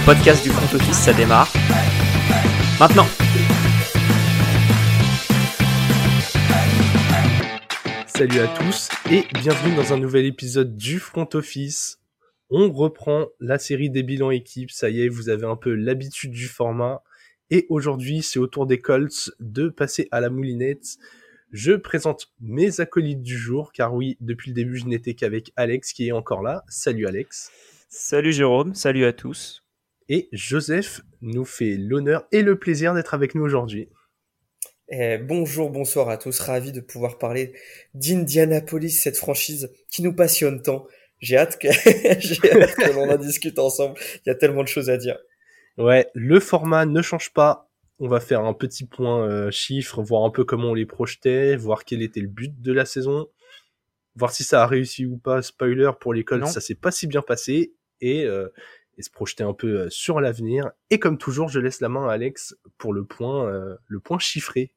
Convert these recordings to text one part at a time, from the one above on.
le podcast du front office, ça démarre. Maintenant Salut à tous et bienvenue dans un nouvel épisode du front office. On reprend la série des bilans équipes, ça y est, vous avez un peu l'habitude du format. Et aujourd'hui, c'est au tour des Colts de passer à la moulinette. Je présente mes acolytes du jour, car oui, depuis le début, je n'étais qu'avec Alex qui est encore là. Salut Alex. Salut Jérôme, salut à tous. Et Joseph nous fait l'honneur et le plaisir d'être avec nous aujourd'hui. Eh, bonjour, bonsoir à tous, ravi de pouvoir parler d'Indianapolis, cette franchise qui nous passionne tant. J'ai hâte que, j'ai hâte que l'on en discute ensemble. Il y a tellement de choses à dire. Ouais, le format ne change pas. On va faire un petit point euh, chiffre, voir un peu comment on les projetait, voir quel était le but de la saison, voir si ça a réussi ou pas. Spoiler pour l'école, ça s'est pas si bien passé et, euh, et se projeter un peu euh, sur l'avenir. Et comme toujours, je laisse la main à Alex pour le point, euh, le point chiffré.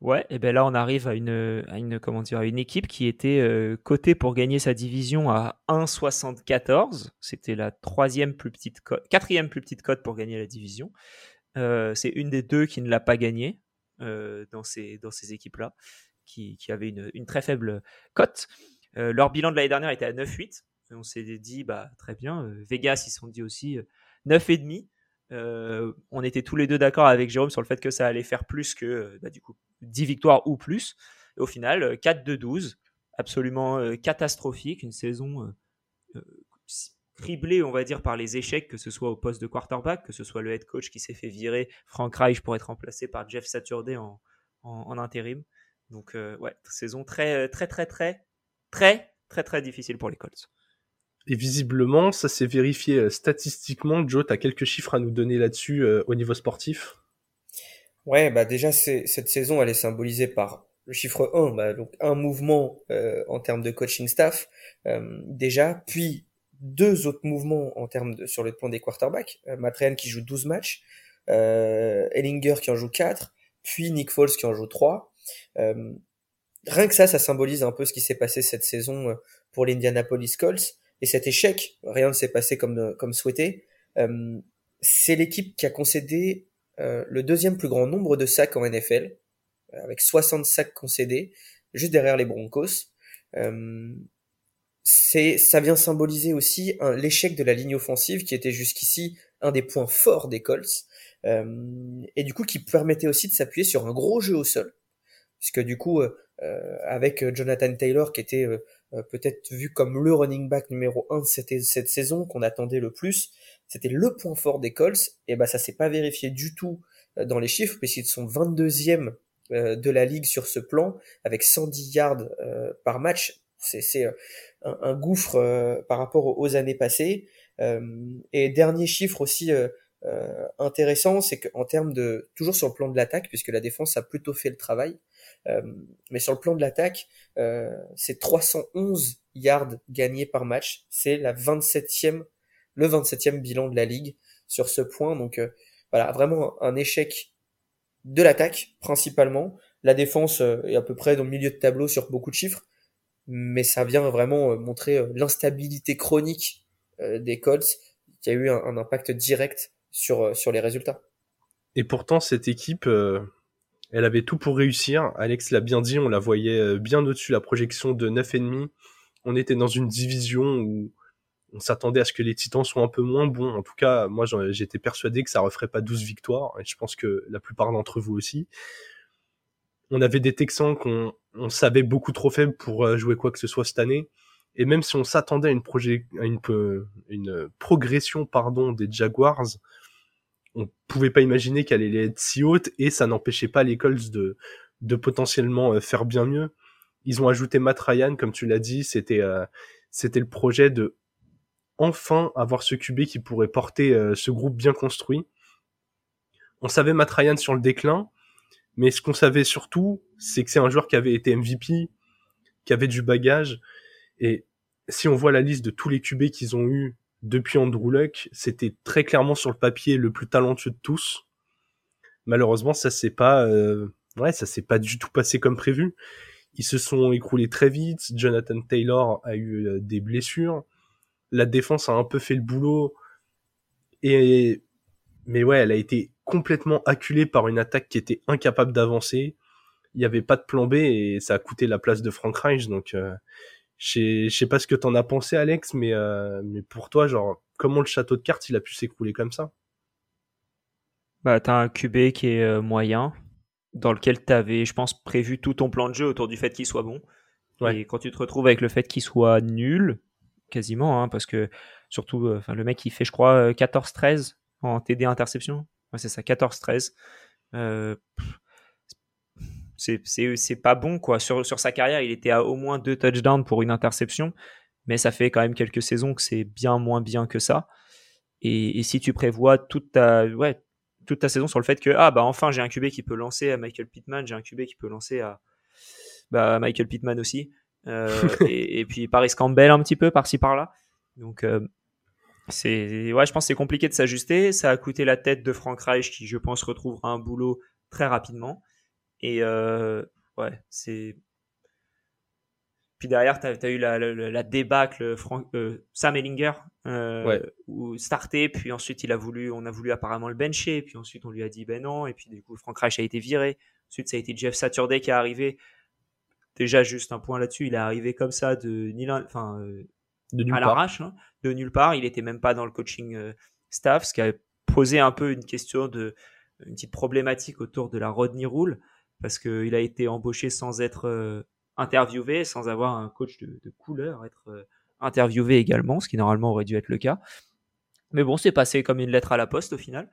Ouais, et ben là on arrive à une, à une comment dire, à une équipe qui était euh, cotée pour gagner sa division à 1,74. C'était la troisième plus petite cote, quatrième plus petite cote pour gagner la division. C'est une des deux qui ne l'a pas gagné euh, dans ces, dans ces équipes-là, qui, qui avait une, une très faible cote. Leur bilan de l'année dernière était à 9,8. On s'est dit, bah, très bien. euh, Vegas, ils se sont dit aussi euh, 9,5. Euh, on était tous les deux d'accord avec Jérôme sur le fait que ça allait faire plus que euh, bah, du coup 10 victoires ou plus. Et au final, euh, 4 de 12, absolument euh, catastrophique, une saison euh, euh, criblée, on va dire, par les échecs, que ce soit au poste de quarterback, que ce soit le head coach qui s'est fait virer, Frank Reich pour être remplacé par Jeff Saturday en, en, intérim. Donc euh, ouais, saison très très très très très très très difficile pour les Colts. Et visiblement, ça s'est vérifié euh, statistiquement. Joe, t'as quelques chiffres à nous donner là-dessus euh, au niveau sportif? Ouais, bah déjà cette saison elle est symbolisée par le chiffre 1, bah, donc un mouvement euh, en termes de coaching staff euh, déjà, puis deux autres mouvements en termes sur le plan des quarterbacks. Matt Ryan qui joue 12 matchs, Ellinger qui en joue 4, puis Nick Foles qui en joue 3. Euh, rien que ça, ça symbolise un peu ce qui s'est passé cette saison pour l'Indianapolis Colts. Et cet échec, rien ne s'est passé comme, comme souhaité. Euh, c'est l'équipe qui a concédé euh, le deuxième plus grand nombre de sacs en NFL, euh, avec 60 sacs concédés, juste derrière les Broncos. Euh, c'est, ça vient symboliser aussi l'échec de la ligne offensive qui était jusqu'ici un des points forts des Colts, euh, et du coup qui permettait aussi de s'appuyer sur un gros jeu au sol, puisque du coup euh, euh, avec euh, Jonathan Taylor qui était euh, euh, peut-être vu comme le running back numéro un de cette, cette saison qu'on attendait le plus, c'était le point fort des Colts, et ben ça s'est pas vérifié du tout euh, dans les chiffres, puisqu'ils sont 22e euh, de la ligue sur ce plan, avec 110 yards euh, par match. C'est, euh, un, un gouffre euh, par rapport aux, années passées. Euh, et dernier chiffre aussi euh, euh, intéressant, c'est qu'en termes de toujours sur le plan de l'attaque, puisque la défense a plutôt fait le travail, euh, mais sur le plan de l'attaque, euh, c'est 311 yards gagnés par match. C'est la 27e, le 27e bilan de la ligue sur ce point. Donc euh, voilà, vraiment un échec de l'attaque principalement. La défense euh, est à peu près dans le milieu de tableau sur beaucoup de chiffres, mais ça vient vraiment euh, montrer euh, l'instabilité chronique euh, des Colts qui a eu un, impact direct sur, euh, sur les résultats. Et pourtant, cette équipe, euh, elle avait tout pour réussir. Alex l'a bien dit, on la voyait euh, bien au-dessus la projection de 9,5. On était dans une division où on s'attendait à ce que les Titans soient un peu moins bons. En tout cas, moi, j'étais persuadé que ça referait pas 12 victoires. Et je pense que la plupart d'entre vous aussi. On avait des Texans qu'on on savait beaucoup trop faibles pour euh, jouer quoi que ce soit cette année. Et même si on s'attendait à une, peu- une progression pardon, des Jaguars, on pouvait pas imaginer qu'elle allait être si haute et ça n'empêchait pas les Colts de, de potentiellement euh, faire bien mieux. Ils ont ajouté Matt Ryan, comme tu l'as dit, c'était euh, c'était le projet de enfin avoir ce QB qui pourrait porter euh, ce groupe bien construit. On savait Matt Ryan sur le déclin, mais ce qu'on savait surtout, c'est que c'est un joueur qui avait été MVP, qui avait du bagage, et si on voit la liste de tous les QB qu'ils ont eu depuis Andrew Luck, c'était très clairement sur le papier le plus talentueux de tous. Malheureusement, ça s'est pas, euh, ouais, ça s'est pas du tout passé comme prévu. Ils se sont écroulés très vite. Jonathan Taylor a eu euh, des blessures. La défense a un peu fait le boulot. Et mais ouais, elle a été complètement acculée par une attaque qui était incapable d'avancer. Il n'y avait pas de plan B et ça a coûté la place de Frank Reich. Donc, euh, je sais pas ce que t'en as pensé, Alex, mais, euh, mais pour toi, genre, comment le château de cartes il a pu s'écrouler comme ça? Bah, t'as un QB qui est euh, moyen, dans lequel t'avais, je pense, prévu tout ton plan de jeu autour du fait qu'il soit bon. Et quand tu te retrouves avec le fait qu'il soit nul, quasiment, hein, parce que surtout, euh, le mec il fait, je crois, 14-13 en TD interception. Ouais, c'est ça, 14-13. Euh, c'est pas bon quoi. Sur, sur sa carrière, il était à au moins deux touchdowns pour une interception, mais ça fait quand même quelques saisons que c'est bien moins bien que ça. Et, si tu prévois toute ta, ouais, toute ta saison sur le fait que ah bah enfin j'ai un QB qui peut lancer à Michael Pittman, j'ai un QB qui peut lancer à bah, Michael Pittman aussi, euh, et, puis Paris Campbell un petit peu par-ci par-là. Donc euh, c'est ouais, je pense c'est compliqué de s'ajuster. Ça a coûté la tête de Frank Reich qui, je pense, retrouvera un boulot très rapidement. Et euh, ouais, c'est. Puis derrière, tu as, eu la, la, débâcle Frank, euh, Sam Ellinger, euh, où starté, puis ensuite il a voulu, on a voulu apparemment le bencher, puis ensuite on lui a dit ben non, et puis du coup Frank Reich a été viré. Ensuite, ça a été Jeff Saturday qui est arrivé. Déjà, juste un point là-dessus, il est arrivé comme ça de, enfin, de à l'arrache, hein, de nulle part. Il était même pas dans le coaching staff, ce qui a posé un peu une question de, une petite problématique autour de la Rodney Rule parce qu'il a été embauché sans être euh, interviewé, sans avoir un coach de, couleur être euh, interviewé également, ce qui normalement aurait dû être le cas. Mais bon, c'est passé comme une lettre à la poste au final.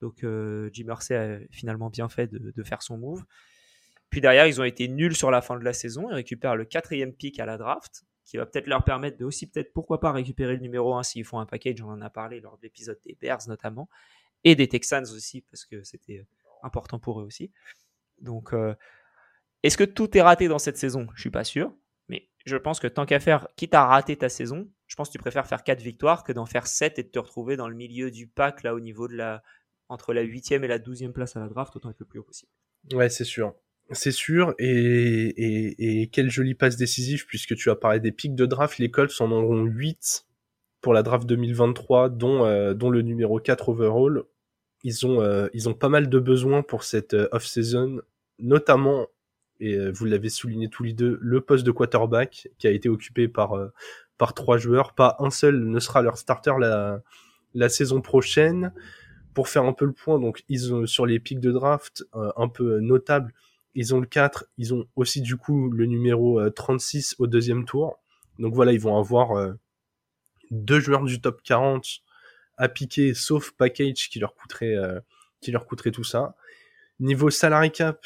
Donc euh, Jim Mercer a finalement bien fait de, faire son move. Puis derrière, ils ont été nuls sur la fin de la saison. Ils récupèrent le quatrième pick à la draft, qui va peut-être leur permettre de aussi peut-être pourquoi pas récupérer le numéro 1 s'ils font un package. On en a parlé lors de l'épisode des Bears notamment et des Texans aussi parce que c'était important pour eux aussi. Donc, euh, est-ce que tout est raté dans cette saison? Je suis pas sûr. Mais je pense que tant qu'à faire, quitte à rater ta saison, je pense que tu préfères faire 4 victoires que d'en faire 7 et de te retrouver dans le milieu du pack, là, au niveau de la. entre la 8e et la 12e place à la draft, autant être le plus haut possible. Ouais, c'est sûr. C'est sûr, et, et, et quelle jolie passe décisive, puisque tu as parlé des pics de draft, les Colts en auront 8 pour la draft 2023, dont, euh, dont le numéro 4 overall ils ont, euh, ils ont pas mal de besoins pour cette euh, off-season, notamment, et euh, vous l'avez souligné tous les deux, le poste de quarterback qui a été occupé par, par trois joueurs. Pas un seul ne sera leur starter la, saison prochaine. Pour faire un peu le point, donc ils ont sur les pics de draft un peu notables, ils ont le 4, ils ont aussi du coup le numéro 36 au deuxième tour. Donc voilà, ils vont avoir deux joueurs du top 40 à piquer, sauf package qui leur coûterait, euh, qui leur coûterait tout ça. Niveau salary cap,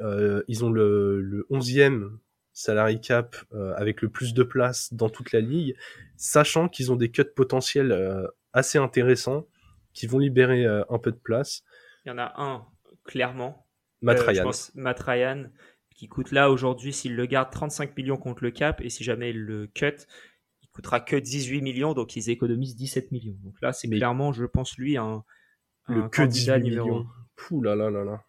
euh, ils ont le, le 11e salary cap euh, avec le plus de place dans toute la ligue, sachant qu'ils ont des cuts potentiels assez intéressants qui vont libérer un peu de place. Il y en a un, clairement. Matt Ryan. Matt Ryan, qui coûte là aujourd'hui, s'il le garde 35 millions contre le cap, et si jamais il le cut, coûtera que 18 millions, donc ils économisent 17 millions. Donc là, c'est clairement, je pense, lui, un, le que 18 millions. Pouh là là là là.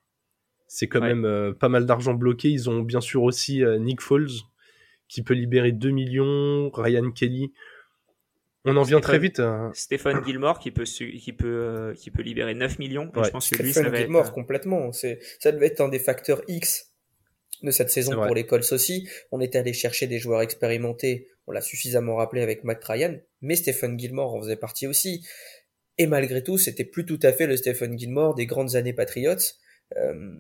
C'est quand même euh, pas mal d'argent bloqué. Ils ont bien sûr aussi euh, Nick Foles qui peut libérer 2 millions, Ryan Kelly. On en vient très vite. Hein. Stephen Gilmore qui peut qui peut euh, qui peut libérer 9 millions. Je pense que lui, ça va Gilmore complètement. C'est ça devait être un des facteurs X de cette saison pour les Colts aussi. On était allé chercher des joueurs expérimentés on l'a suffisamment rappelé avec Matt Ryan, mais Stephen Gilmore en faisait partie aussi. Et malgré tout, c'était plus tout à fait le Stephen Gilmore des grandes années Patriots. Euh,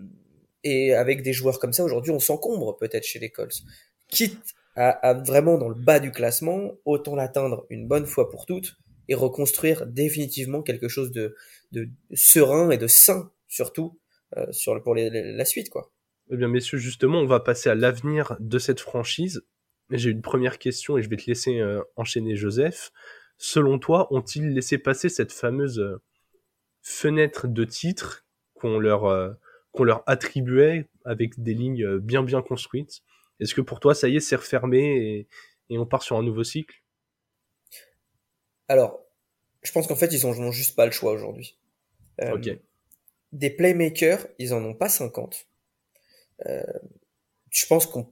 et avec des joueurs comme ça, aujourd'hui, on s'encombre peut-être chez les Colts. Quitte à, vraiment dans le bas du classement, autant l'atteindre une bonne fois pour toutes et reconstruire définitivement quelque chose de, serein et de sain, surtout, euh, pour la suite, quoi. Eh bien, messieurs, justement, on va passer à l'avenir de cette franchise j'ai une première question et je vais te laisser euh, enchaîner Joseph. Selon toi, ont-ils laissé passer cette fameuse euh, fenêtre de titre qu'on leur, euh, qu'on leur attribuait avec des lignes bien bien construites? Est-ce que pour toi, ça y est, c'est refermé et, et on part sur un nouveau cycle? Alors, je pense qu'en fait, ils n'ont juste pas le choix aujourd'hui. ok. Des playmakers, ils en ont pas 50. Je pense qu'on,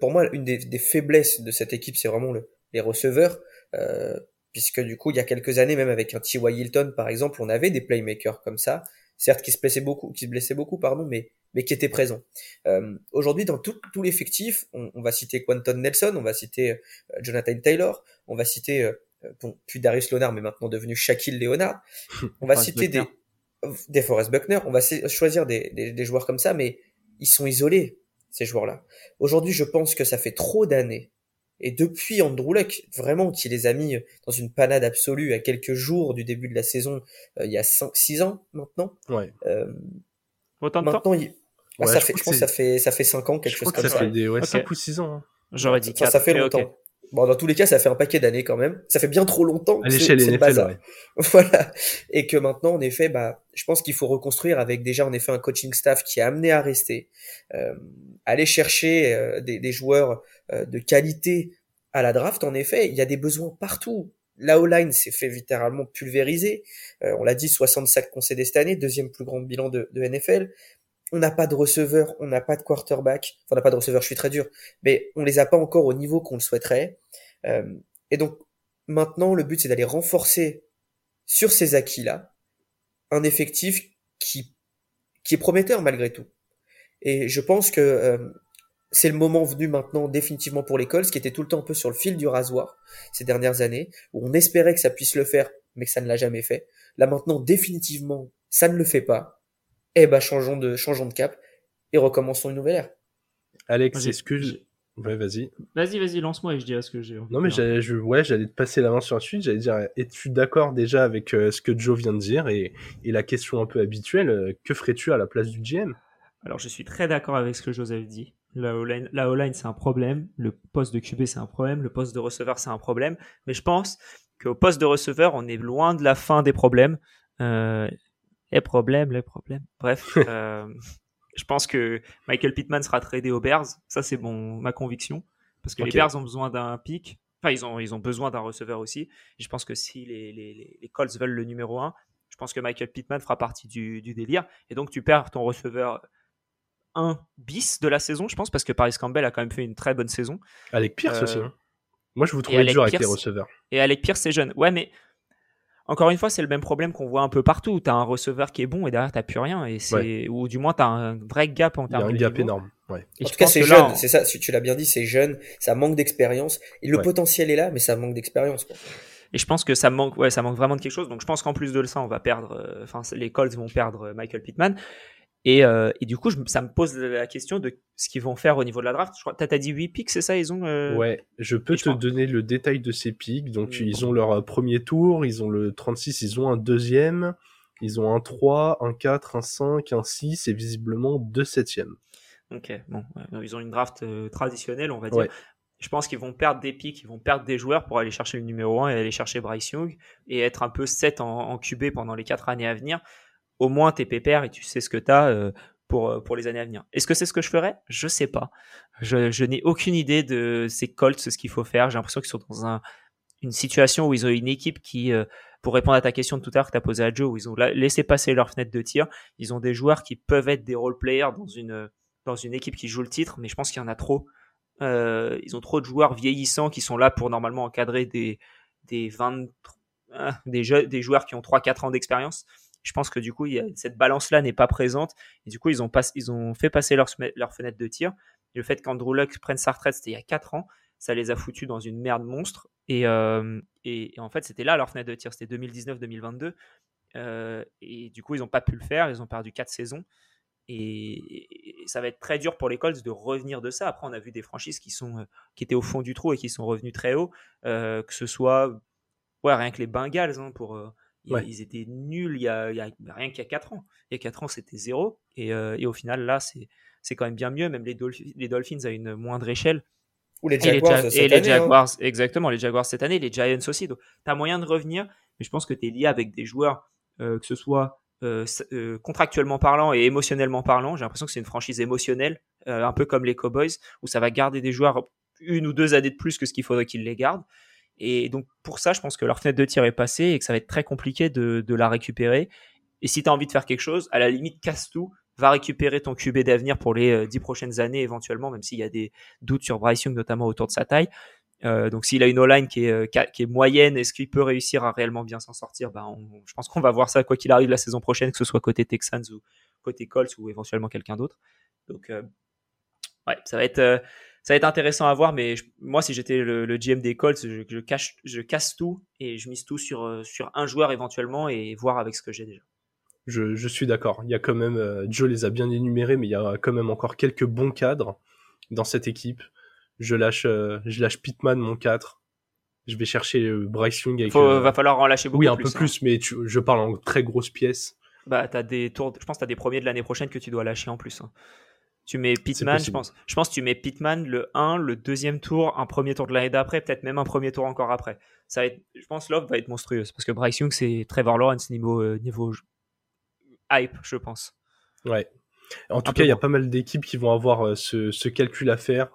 pour moi, une des, faiblesses de cette équipe, c'est vraiment le, les receveurs. Euh, puisque du coup, il y a quelques années, même avec un T.Y. Hilton, par exemple, on avait des playmakers comme ça, certes qui se blessaient beaucoup, qui se blessaient beaucoup, pardon, mais mais qui étaient présents. Euh, Aujourd'hui, dans tout, tout l'effectif, on, on, va citer Quentin Nelson, on va citer euh, Jonathan Taylor, on va citer euh, bon, puis Darius Leonard, mais maintenant devenu Shaquille Leonard. On va citer des des Forrest Buckner, on va choisir des, des, des joueurs comme ça, mais ils sont isolés ces joueurs-là. Aujourd'hui, je pense que ça fait trop d'années et depuis Andrew Luck, vraiment, qui les a mis dans une panade absolue à quelques jours du début de la saison, euh, il y a 5-6 ans maintenant. Ouais. Euh, Autant de maintenant, temps il... bah, Ouais, ça je fait, je pense que ça fait, ça fait 5 ans, quelque Je chose crois comme que ça ça. fait des ouais, Ok. 5 ou 6 ans. hein. J'aurais dit Enfin, 4. ça fait longtemps. Bon, dans tous les cas, ça fait un paquet d'années quand même. Ça fait bien trop longtemps. À c'est- l'échelle NFL, bazar. ouais. Voilà. Et que maintenant, en effet, bah, je pense qu'il faut reconstruire avec déjà, en effet, un coaching staff qui est amené à rester, euh, aller chercher euh, des, des joueurs euh, de qualité à la draft. En effet, il y a des besoins partout. La O-line s'est fait littéralement pulvériser. Euh, on l'a dit, 65 concédés cette année, deuxième plus grand bilan de, de NFL. On n'a pas de receveur, on n'a pas de quarterback. Enfin, on n'a pas de receveur, je suis très dur. Mais on les a pas encore au niveau qu'on le souhaiterait. Euh, et donc, maintenant, le but, c'est d'aller renforcer sur ces acquis-là un effectif qui, qui est prometteur malgré tout. Et je pense que euh, c'est le moment venu maintenant définitivement pour l'école, ce qui était tout le temps un peu sur le fil du rasoir ces dernières années, où on espérait que ça puisse le faire, mais que ça ne l'a jamais fait. Là maintenant, définitivement, ça ne le fait pas. Eh ben, changeons de, changeons de cap et recommençons une nouvelle ère. Alex, est-ce que j'ai- Ouais, vas-y. Vas-y, vas-y, lance-moi et je dirai ce que j'ai. envie Non, mais j'allais, je, ouais, j'allais te passer la main sur un suite. J'allais dire, es-tu d'accord déjà avec euh, ce que Joe vient de dire et, et la question un peu habituelle, euh, que ferais-tu à la place du GM Alors, je suis très d'accord avec ce que Joseph dit. La O-line, la O-line, c'est un problème. Le poste de QB, c'est un problème. Le poste de receveur, c'est un problème. Mais je pense qu'au poste de receveur, on est loin de la fin des problèmes. Euh, les problèmes, les problèmes. Bref, je pense que Michael Pittman sera tradé aux Bears. Ça, c'est mon, ma conviction. Parce que les Bears ont besoin d'un pic. Enfin, ils ont, ils ont besoin d'un receveur aussi. Et je pense que si les, les, les- les Colts veulent le numéro 1, je pense que Michael Pittman fera partie du, du délire. Et donc, tu perds ton receveur 1 bis de la saison, je pense, parce que Paris Campbell a quand même fait une très bonne saison. Alec Pierce Euh, aussi. hein. Moi, je vous trouvais dur avec les receveurs. Et Alec Pierce, c'est jeune. Ouais, mais encore une fois, c'est le même problème qu'on voit un peu partout. Tu as un receveur qui est bon et derrière, tu plus rien. Et c'est Ou du moins, tu as un vrai gap en Il y a termes un de gap niveau. énorme. Ouais. Et en je tout cas, pense c'est jeune, on- c'est ça, tu l'as bien dit, c'est jeune, ça manque d'expérience, et le Ouais. potentiel est là, mais ça manque d'expérience. quoi. Et je pense que ça manque, ouais, ça manque vraiment de quelque chose. Donc je pense qu'en plus de ça, on va perdre, euh, enfin, les Colts vont perdre euh, Michael Pittman. Et, euh, et du coup, je, ça me pose la question de ce qu'ils vont faire au niveau de la draft. T'as t'as dit 8 picks, c'est ça Ils ont. euh, Ouais, je peux et te donner le détail de ces pics. Donc, Mm. ils ont leur euh, premier tour, ils ont le 36, ils ont un deuxième, ils ont un 3, un 4, un 5, un 6 et visiblement deux septièmes. Ok, bon, ouais, ils ont une draft euh, traditionnelle, on va dire. Ouais. Je pense qu'ils vont perdre des pics, ils vont perdre des joueurs pour aller chercher le numéro 1 et aller chercher Bryce Young et être un peu 7 en, en QB pendant les 4 années à venir. Au moins, t'es pépère et tu sais ce que t'as euh, pour, euh, pour les années à venir. Est-ce que c'est ce que je ferais? Je sais pas. Je, je n'ai aucune idée de ces Colts, ce qu'il faut faire. J'ai l'impression qu'ils sont dans un, une situation où ils ont une équipe qui, euh, pour répondre à ta question de tout à l'heure que tu as posée à Joe, où ils ont la- laissé passer leur fenêtre de tir, ils ont des joueurs qui peuvent être des role players dans une, dans une équipe qui joue le titre, mais je pense qu'il y en a trop. Ils ont trop de joueurs vieillissants qui sont là pour normalement encadrer des, des 20, ah, des, des joueurs qui ont 3-4 ans d'expérience. Je pense que du coup, cette balance-là n'est pas présente. Et du coup, ils ont, fait passer leur, fenêtre de tir. Le fait qu'Andrew Luck prenne sa retraite, c'était il y a 4 ans, ça les a foutus dans une merde monstre. Et, euh, et, et en fait, c'était là leur fenêtre de tir, c'était 2019-2022. Euh, et du coup, ils n'ont pas pu le faire, ils ont perdu 4 saisons. Et, ça va être très dur pour les Colts de revenir de ça. Après, on a vu des franchises qui, euh, étaient au fond du trou et qui sont revenus très haut, que ce soit ouais, rien que les Bengals, hein, pour, ils, Ouais. ils étaient nuls il y a, il y a- rien qu'il y a 4 ans. Il y a 4 ans, c'était zéro. Et, euh, et au final, là, c'est c'est quand même bien mieux. Même les, Dolph- les Dolphins à une moindre échelle. Ou les Et les, Jaguars Ja- cette et les année, hein. Jaguars, exactement, les Jaguars cette année, les Giants aussi. Donc, tu as moyen de revenir, mais je pense que tu es lié avec des joueurs, euh, que ce soit euh, euh, contractuellement parlant et émotionnellement parlant. J'ai l'impression que c'est une franchise émotionnelle, euh, un peu comme les Cowboys, où ça va garder des joueurs une ou deux années de plus que ce qu'il faudrait qu'ils les gardent. Et donc, pour ça, je pense que leur fenêtre de tir est passée et que ça va être très compliqué de, la récupérer. Et si tu as envie de faire quelque chose, à la limite, casse tout, va récupérer ton QB d'avenir pour les euh, dix prochaines années éventuellement, même s'il y a des doutes sur Bryce Young, notamment autour de sa taille. Euh, donc s'il a une O-line qui est, qui est moyenne, est-ce qu'il peut réussir à réellement bien s'en sortir? Ben, Je pense qu'on va voir ça quoi qu'il arrive la saison prochaine, que ce soit côté Texans ou côté Colts ou éventuellement quelqu'un d'autre. Donc ouais, ça va être ça va être intéressant à voir, mais moi, si j'étais le, GM des Colts, je, je, cache, je casse tout et je mise tout sur, sur un joueur éventuellement et voir avec ce que j'ai déjà. Je, je suis d'accord. Il y a quand même, euh, Joe les a bien énumérés, mais il y a quand même encore quelques bons cadres dans cette équipe. Je lâche, euh, je lâche Pittman mon 4. Je vais chercher euh, Bryce Young. Avec, Faut, va falloir en lâcher beaucoup Oui, un peu plus, hein. mais je parle en très grosses pièces. Bah, t'as des tours, je pense que t'as des premiers de l'année prochaine que tu dois lâcher en plus. Hein. Tu mets Pittman, je pense. Je pense que tu mets Pittman le 1, le deuxième tour, un premier tour de l'année d'après, peut-être même un premier tour encore après. Ça va être, je pense l'offre va être monstrueuse parce que Bryce Young, c'est Trevor Lawrence niveau, niveau hype, je pense. Ouais. En tout cas, il y a pas mal d'équipes qui vont avoir euh, ce, calcul à faire.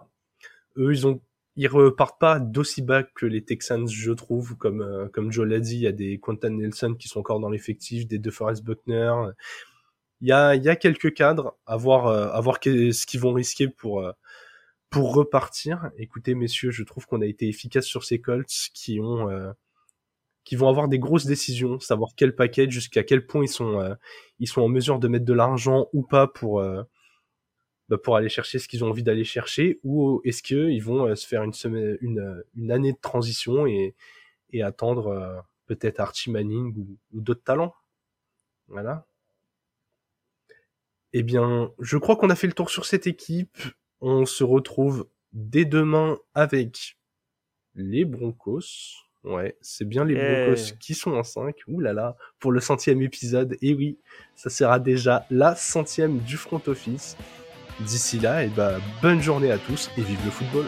Eux, ils ont ils repartent pas d'aussi bas que les Texans, je trouve, comme euh, comme Joe l'a dit, il y a des Quentin Nelson qui sont encore dans l'effectif, des DeForest Buckner. Il y a y a quelques cadres à voir euh, à voir ce qu'ils vont risquer pour pour repartir. Écoutez messieurs, je trouve qu'on a été efficace sur ces Colts qui ont qui vont avoir des grosses décisions, savoir quel paquet, jusqu'à quel point ils sont, euh, ils sont en mesure de mettre de l'argent ou pas pour, euh, bah, pour aller chercher ce qu'ils ont envie d'aller chercher, ou est-ce qu'ils vont euh, se faire une, semaine, une, une année de transition et, et attendre peut-être Archie Manning ou, ou d'autres talents. Voilà. Eh bien, je crois qu'on a fait le tour sur cette équipe. On se retrouve dès demain avec les Broncos. Ouais, c'est bien les Broncos qui sont en 5. Ouh là là, pour le centième épisode. Et oui, ça sera déjà la centième du front office. D'ici là, et eh bah, bonne journée à tous et vive le football.